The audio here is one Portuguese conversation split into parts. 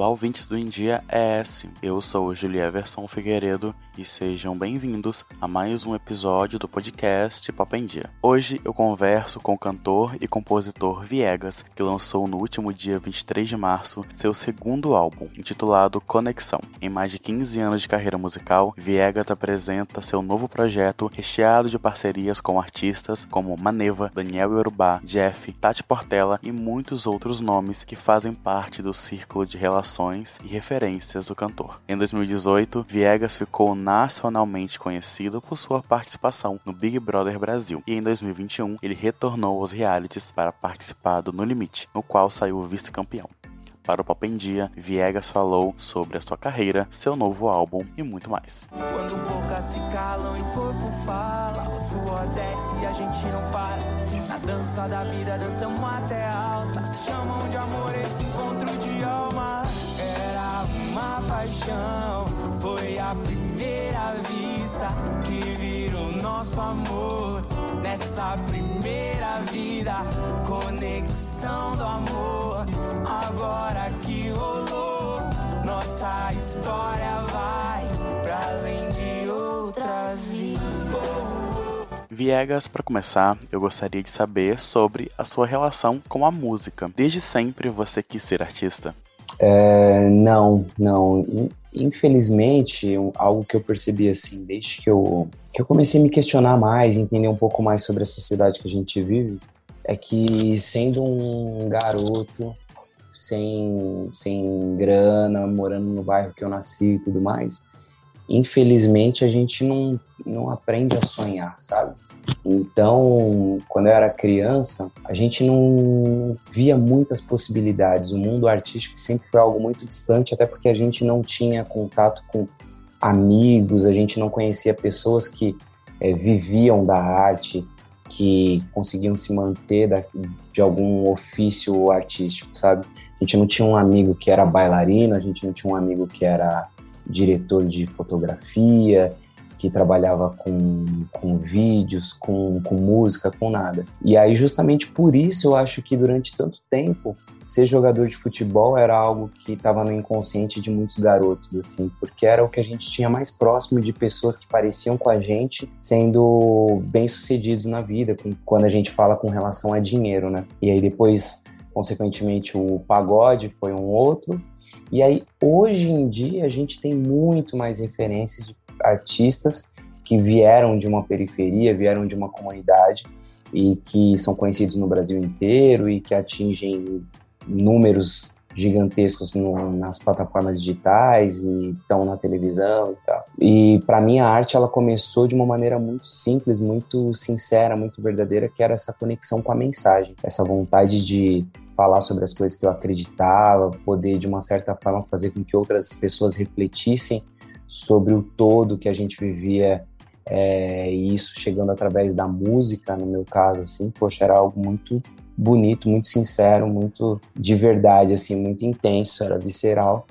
Olá, ouvintes do India ES. Eu sou Julia Everson Figueiredo e sejam bem-vindos a mais um episódio do podcast Pop em Dia. Hoje eu converso com o cantor e compositor Viegas, que lançou no último dia 23 de março seu segundo álbum, intitulado Conexão. Em mais de 15 anos de carreira musical, Viegas apresenta seu novo projeto recheado de parcerias com artistas como Maneva, Daniel Yorubá, Jeff, Tati Portela e muitos outros nomes que fazem parte do círculo de relações e referências do cantor. Em 2018, Viegas ficou nacionalmente conhecido por sua participação no Big Brother Brasil e em 2021 ele retornou aos realities para participar do No Limite, no qual saiu vice-campeão. Para o Pop em Dia, Viegas falou sobre a sua carreira, seu novo álbum e muito mais. Quando bocas se calam e corpo fala, o suor desce e a gente não para. Na dança da vida dançamos até alta, chamam de amor esse encontro de. Era uma paixão, foi a primeira vista que virou nosso amor. Nessa primeira vida, conexão do amor. Agora que rolou, nossa história vai pra além de outras vidas. Viegas, para começar, eu gostaria de saber sobre a sua relação com a música. Desde sempre você quis ser artista? É, não, não. Infelizmente, algo que eu percebi assim, desde que eu, que eu comecei a me questionar mais, entender um pouco mais sobre a sociedade que a gente vive, é que sendo um garoto sem, sem grana, morando no bairro que eu nasci e tudo mais, infelizmente a gente não, não aprende a sonhar, sabe? Então, quando eu era criança, a gente não via muitas possibilidades. O mundo artístico sempre foi algo muito distante, até porque a gente não tinha contato com amigos, a gente não conhecia pessoas que é, viviam da arte, que conseguiam se manter da, de algum ofício artístico, sabe? A gente não tinha um amigo que era bailarino, a gente não tinha um amigo que era diretor de fotografia, que trabalhava com, com vídeos, com, com música, com nada. E aí, justamente por isso, eu acho que durante tanto tempo, ser jogador de futebol era algo que estava no inconsciente de muitos garotos, assim, porque era o que a gente tinha mais próximo de pessoas que pareciam com a gente, sendo bem-sucedidos na vida, quando a gente fala com relação a dinheiro, né? E aí depois, consequentemente, o pagode foi um outro, e aí, hoje em dia, a gente tem muito mais referências de artistas que vieram de uma periferia, vieram de uma comunidade e que são conhecidos no Brasil inteiro e que atingem números gigantescos no, nas plataformas digitais e estão na televisão e tal. E para mim a arte ela começou de uma maneira muito simples, muito sincera, muito verdadeira, que era essa conexão com a mensagem, essa vontade de falar sobre as coisas que eu acreditava, poder de uma certa forma fazer com que outras pessoas refletissem sobre o todo que a gente vivia é, e isso chegando através da música, no meu caso, assim, poxa, era algo muito bonito, muito sincero, muito de verdade, assim, muito intenso, era visceral.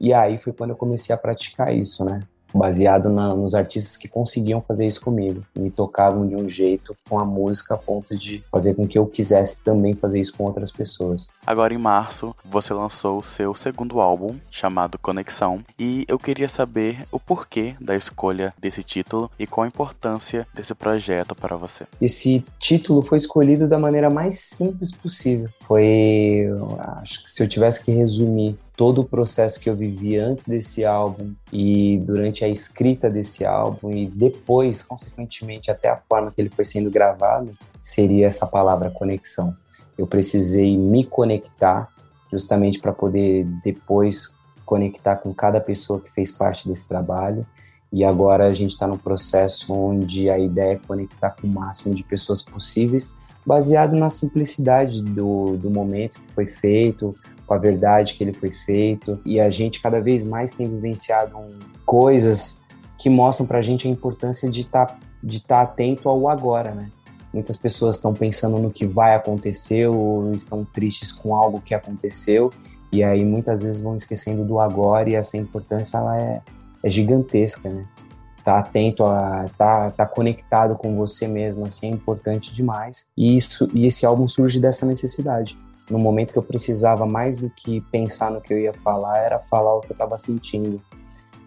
E aí foi quando eu comecei a praticar isso, né? Baseado na, nos artistas que conseguiam fazer isso comigo. Me tocavam de um jeito com a música a ponto de fazer com que eu quisesse também fazer isso com outras pessoas. Agora em março, você lançou o seu segundo álbum, chamado Conexão, e eu queria saber o porquê da escolha desse título e qual a importância desse projeto para você. Esse título foi escolhido da maneira mais simples possível. Foi, acho que se eu tivesse que resumir todo o processo que eu vivi antes desse álbum e durante a escrita desse álbum e depois, consequentemente, até a forma que ele foi sendo gravado, seria essa palavra conexão. Eu precisei me conectar justamente para poder depois conectar com cada pessoa que fez parte desse trabalho. E agora a gente está no processo onde a ideia é conectar com o máximo de pessoas possíveis, baseado na simplicidade do, do momento que foi feito, com a verdade que ele foi feito. E a gente cada vez mais tem vivenciado um, coisas que mostram para a gente a importância de estar tá, de tá atento ao agora, né? Muitas pessoas estão pensando no que vai acontecer ou estão tristes com algo que aconteceu e aí muitas vezes vão esquecendo do agora e essa importância ela é, é gigantesca, né? Tá atento a tá, tá conectado com você mesmo assim é importante demais e isso e esse álbum surge dessa necessidade no momento que eu precisava mais do que pensar no que eu ia falar, era falar o que eu estava sentindo.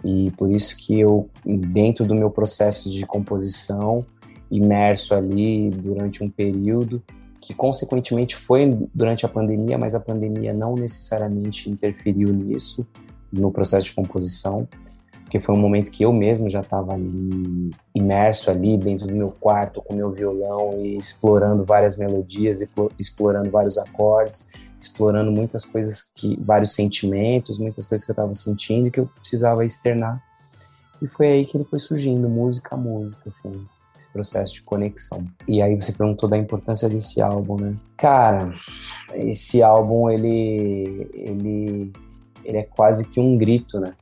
E por isso que eu, dentro do meu processo de composição, imerso ali durante um período, que consequentemente foi durante a pandemia, mas a pandemia não necessariamente interferiu nisso, no processo de composição, porque foi um momento que eu mesmo já estava ali imerso ali dentro do meu quarto com meu violão e explorando várias melodias, explorando vários acordes, explorando muitas coisas que vários sentimentos, muitas coisas que eu estava sentindo e que eu precisava externar. E foi aí que ele foi surgindo, música a música, assim esse processo de conexão. E aí você perguntou da importância desse álbum, né? Cara, esse álbum ele ele ele é quase que um grito, né?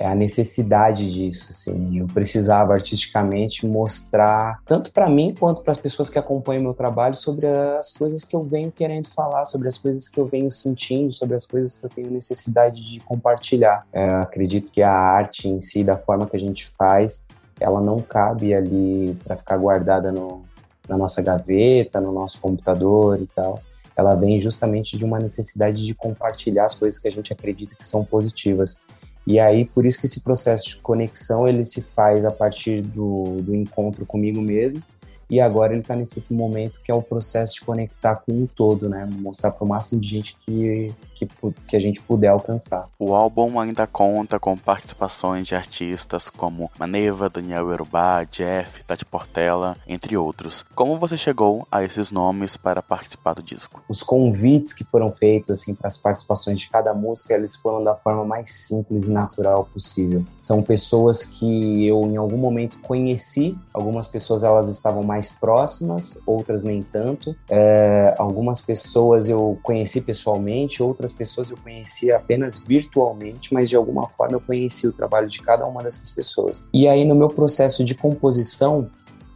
É a necessidade disso, assim. Eu precisava artisticamente mostrar tanto para mim quanto para as pessoas que acompanham meu trabalho sobre as coisas que eu venho querendo falar, sobre as coisas que eu venho sentindo, sobre as coisas que eu tenho necessidade de compartilhar. É, acredito que a arte em si, da forma que a gente faz, ela não cabe ali para ficar guardada no, na nossa gaveta, no nosso computador e tal. Ela vem justamente de uma necessidade de compartilhar as coisas que a gente acredita que são positivas. E aí, por isso que esse processo de conexão ele se faz a partir do, do encontro comigo mesmo e agora ele está nesse momento que é o processo de conectar com um todo, né? Mostrar para o máximo de gente que, que, que, a gente puder alcançar. O álbum ainda conta com participações de artistas como Maneva, Daniel Yorubá, Jeff, Tati Portela, entre outros. Como você chegou a esses nomes para participar do disco? Os convites que foram feitos assim para as participações de cada música, eles foram da forma mais simples e natural possível. São pessoas que eu em algum momento conheci, algumas pessoas elas estavam mais mais próximas, outras nem tanto. É, algumas pessoas eu conheci pessoalmente, outras pessoas eu conheci apenas virtualmente, mas de alguma forma eu conheci o trabalho de cada uma dessas pessoas. E aí no meu processo de composição,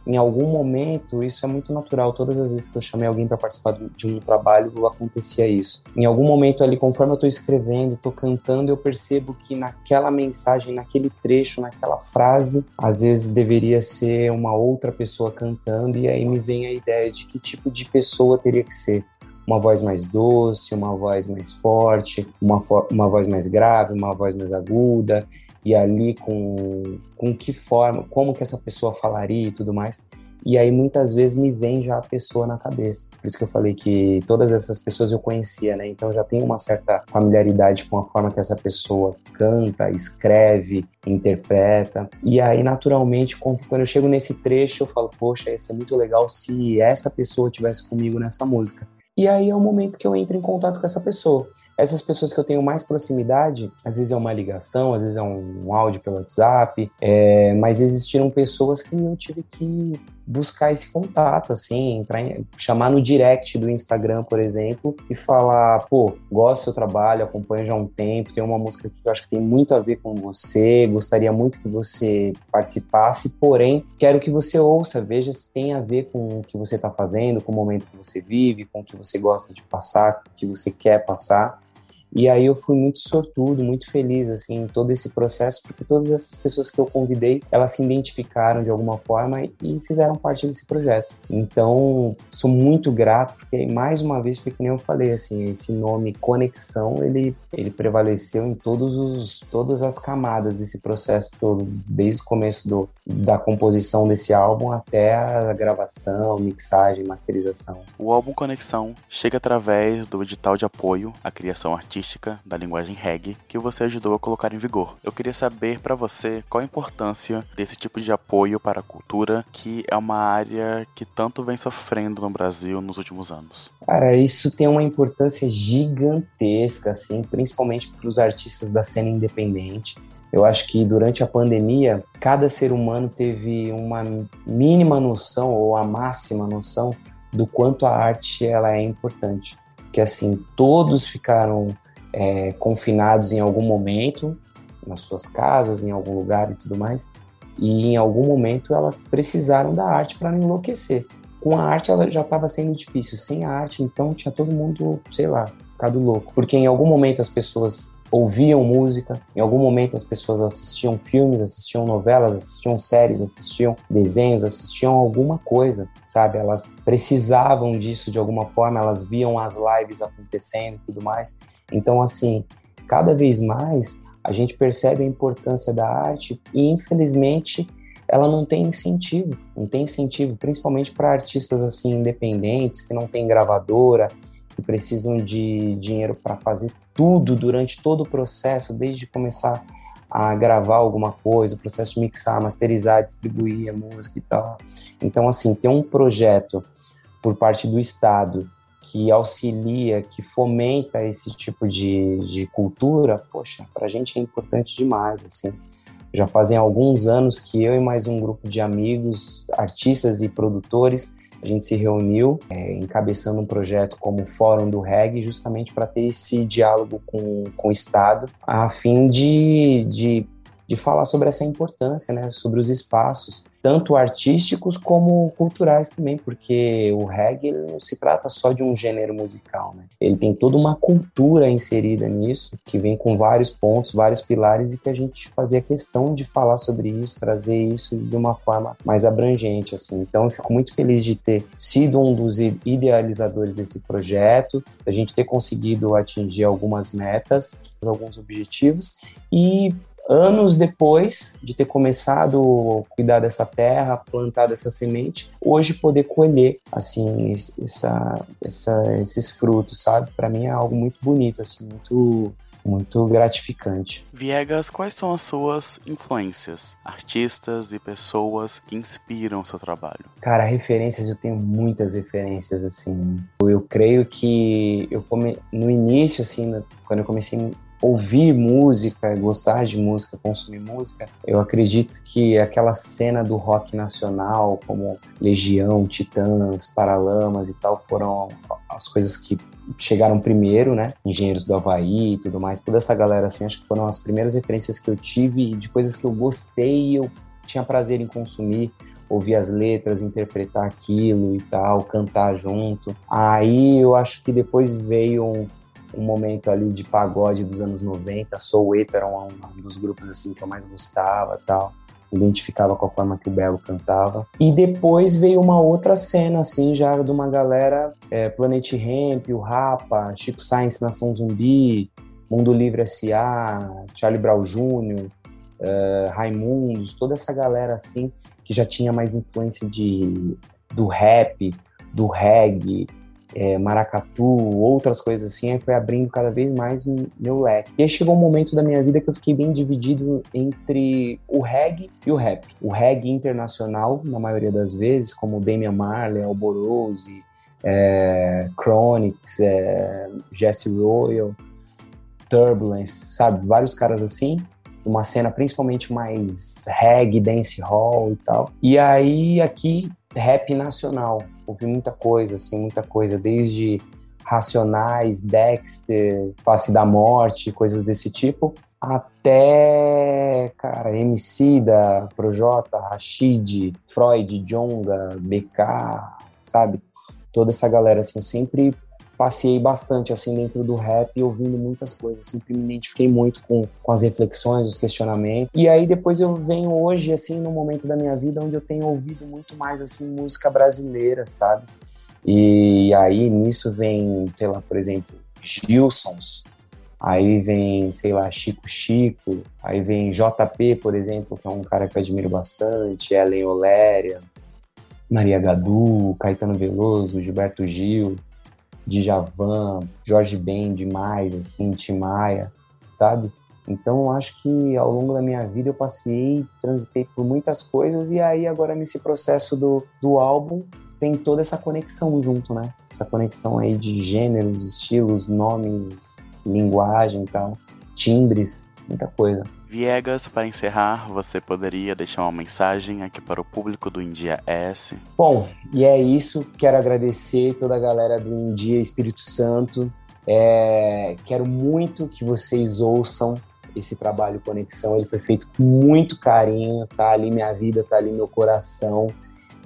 em algum momento, isso é muito natural. Todas as vezes que eu chamei alguém para participar de um trabalho, acontecia isso. Em algum momento ali, conforme eu estou escrevendo, estou cantando, eu percebo que naquela mensagem, naquele trecho, naquela frase, às vezes deveria ser uma outra pessoa cantando, e aí me vem a ideia de que tipo de pessoa teria que ser uma voz mais doce, uma voz mais forte, uma, uma voz mais grave, uma voz mais aguda e ali com, com que forma, como que essa pessoa falaria e tudo mais. E aí muitas vezes me vem já a pessoa na cabeça. Por isso que eu falei que todas essas pessoas eu conhecia, né? Então já tenho uma certa familiaridade com a forma que essa pessoa canta, escreve, interpreta. E aí naturalmente quando eu chego nesse trecho eu falo, poxa, ia ser muito legal se essa pessoa tivesse comigo nessa música. E aí é o momento que eu entro em contato com essa pessoa. Essas pessoas que eu tenho mais proximidade, às vezes é uma ligação, às vezes é um, áudio pelo WhatsApp, é, mas existiram pessoas que eu tive que buscar esse contato, assim, entrar em, chamar no direct do Instagram, por exemplo, e falar, pô, gosto do seu trabalho, acompanho já há um tempo, tem uma música que eu acho que tem muito a ver com você, gostaria muito que você participasse, porém, quero que você ouça, veja se tem a ver com o que você está fazendo, com o momento que você vive, com o que você gosta de passar, com o que você quer passar. E aí eu fui muito sortudo, muito feliz assim em todo esse processo, porque todas essas pessoas que eu convidei, elas se identificaram de alguma forma e fizeram parte desse projeto. Então, sou muito grato porque mais uma vez, porque nem eu falei assim, esse nome conexão, ele ele prevaleceu em todos os todas as camadas desse processo todo, desde o começo do, da composição desse álbum até a gravação, mixagem, masterização. O álbum Conexão chega através do edital de apoio à criação artística característica da linguagem reggae que você ajudou a colocar em vigor. Eu queria saber para você qual a importância desse tipo de apoio para a cultura, que é uma área que tanto vem sofrendo no Brasil nos últimos anos. Cara, isso tem uma importância gigantesca, assim, principalmente para os artistas da cena independente. Eu acho que durante a pandemia, cada ser humano teve uma mínima noção ou a máxima noção do quanto a arte ela é importante. Que assim, todos ficaram é, confinados em algum momento, nas suas casas, em algum lugar e tudo mais, e em algum momento elas precisaram da arte para não enlouquecer. Com a arte ela já estava sendo difícil, sem a arte então tinha todo mundo, sei lá, ficado louco. Porque em algum momento as pessoas ouviam música, em algum momento as pessoas assistiam filmes, assistiam novelas, assistiam séries, assistiam desenhos, assistiam alguma coisa, sabe? Elas precisavam disso de alguma forma, elas viam as lives acontecendo e tudo mais. Então, assim, cada vez mais a gente percebe a importância da arte e, infelizmente, ela não tem incentivo, não tem incentivo, principalmente para artistas assim independentes que não têm gravadora, que precisam de dinheiro para fazer tudo durante todo o processo, desde começar a gravar alguma coisa, o processo de mixar, masterizar, distribuir a música e tal. Então, assim, ter um projeto por parte do Estado que auxilia, que fomenta esse tipo de, de cultura, poxa, para a gente é importante demais, assim. Já fazem alguns anos que eu e mais um grupo de amigos, artistas e produtores, a gente se reuniu é, encabeçando um projeto como Fórum do Reggae, justamente para ter esse diálogo com, com o Estado, a fim de, de de falar sobre essa importância, né, sobre os espaços, tanto artísticos como culturais também, porque o reggae não se trata só de um gênero musical, né? Ele tem toda uma cultura inserida nisso, que vem com vários pontos, vários pilares e que a gente fazia questão de falar sobre isso, trazer isso de uma forma mais abrangente, assim. Então, eu fico muito feliz de ter sido um dos idealizadores desse projeto, a gente ter conseguido atingir algumas metas, alguns objetivos e anos depois de ter começado a cuidar dessa terra, plantar essa semente, hoje poder colher assim essa, essa, esses frutos, sabe? Para mim é algo muito bonito, assim, muito muito gratificante. Viegas, quais são as suas influências, artistas e pessoas que inspiram o seu trabalho? Cara, referências eu tenho muitas referências assim. Eu creio que eu come... no início assim, quando eu comecei ouvir música, gostar de música, consumir música, eu acredito que aquela cena do rock nacional, como Legião, Titãs, Paralamas e tal, foram as coisas que chegaram primeiro, né? Engenheiros do Havaí e tudo mais, toda essa galera assim, acho que foram as primeiras referências que eu tive de coisas que eu gostei e eu tinha prazer em consumir ouvir as letras, interpretar aquilo e tal, cantar junto. Aí eu acho que depois veio um, momento ali de pagode dos anos 90. Soueto era um, um dos grupos assim que eu mais gostava, tal. Identificava com a forma que o Belo cantava. E depois veio uma outra cena, assim, já de uma galera, é, Planet Ramp, o Rapa, Chico Science Nação Zumbi, Mundo Livre S.A., Charlie Brown Jr., uh, Raimundos, toda essa galera, assim, que já tinha mais influência de, do rap, do reggae, é, maracatu, outras coisas assim, aí foi abrindo cada vez mais meu leque. E aí chegou um momento da minha vida que eu fiquei bem dividido entre o reggae e o rap. O reggae internacional, na maioria das vezes, como Damian Marley, Alborose, é, Chronix, é, Jesse Royal, Turbulence, sabe? Vários caras assim uma cena principalmente mais reggae, dance hall e tal. E aí aqui rap nacional. Ouvi muita coisa, assim, muita coisa, desde Racionais, Dexter, Face da Morte, coisas desse tipo, até, cara, MC da Projota, Rashid, Freud, Jonga, BK, sabe? Toda essa galera, assim, eu sempre passei bastante assim dentro do rap ouvindo muitas coisas, sempre me identifiquei muito com, com as reflexões, os questionamentos. E aí depois eu venho hoje assim no momento da minha vida onde eu tenho ouvido muito mais assim música brasileira, sabe? E aí nisso vem, sei lá, por exemplo, Gilsons, aí vem, sei lá, Chico Chico, aí vem JP, por exemplo, que é um cara que eu admiro bastante, Ellen Oléria, Maria Gadu, Caetano Veloso, Gilberto Gil, Djavan, Jorge Ben demais, assim, Timaya, sabe? Então, eu acho que ao longo da minha vida eu passei, transitei por muitas coisas e aí agora nesse processo do, do álbum tem toda essa conexão junto, né? Essa conexão aí de gêneros, estilos, nomes, linguagem e tal, timbres, muita coisa. Viegas, para encerrar, você poderia deixar uma mensagem aqui para o público do India S? Bom, e é isso. Quero agradecer toda a galera do India Espírito Santo. É, quero muito que vocês ouçam esse trabalho Conexão. Ele foi feito com muito carinho, tá ali minha vida, tá ali meu coração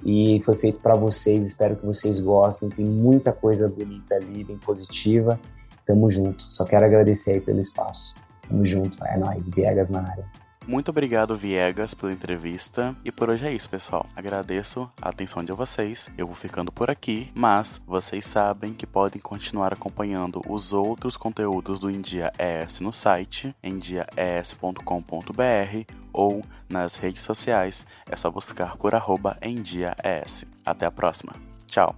e foi feito para vocês. Espero que vocês gostem. Tem muita coisa bonita ali, bem positiva. Tamo junto. Só quero agradecer aí pelo espaço. Tamo junto. É nóis. Viegas na área. Muito obrigado, Viegas, pela entrevista. E por hoje é isso, pessoal. Agradeço a atenção de vocês. Eu vou ficando por aqui, mas vocês sabem que podem continuar acompanhando os outros conteúdos do Endia ES no site endiaes.com.br ou nas redes sociais. É só buscar por arroba. Até a próxima. Tchau.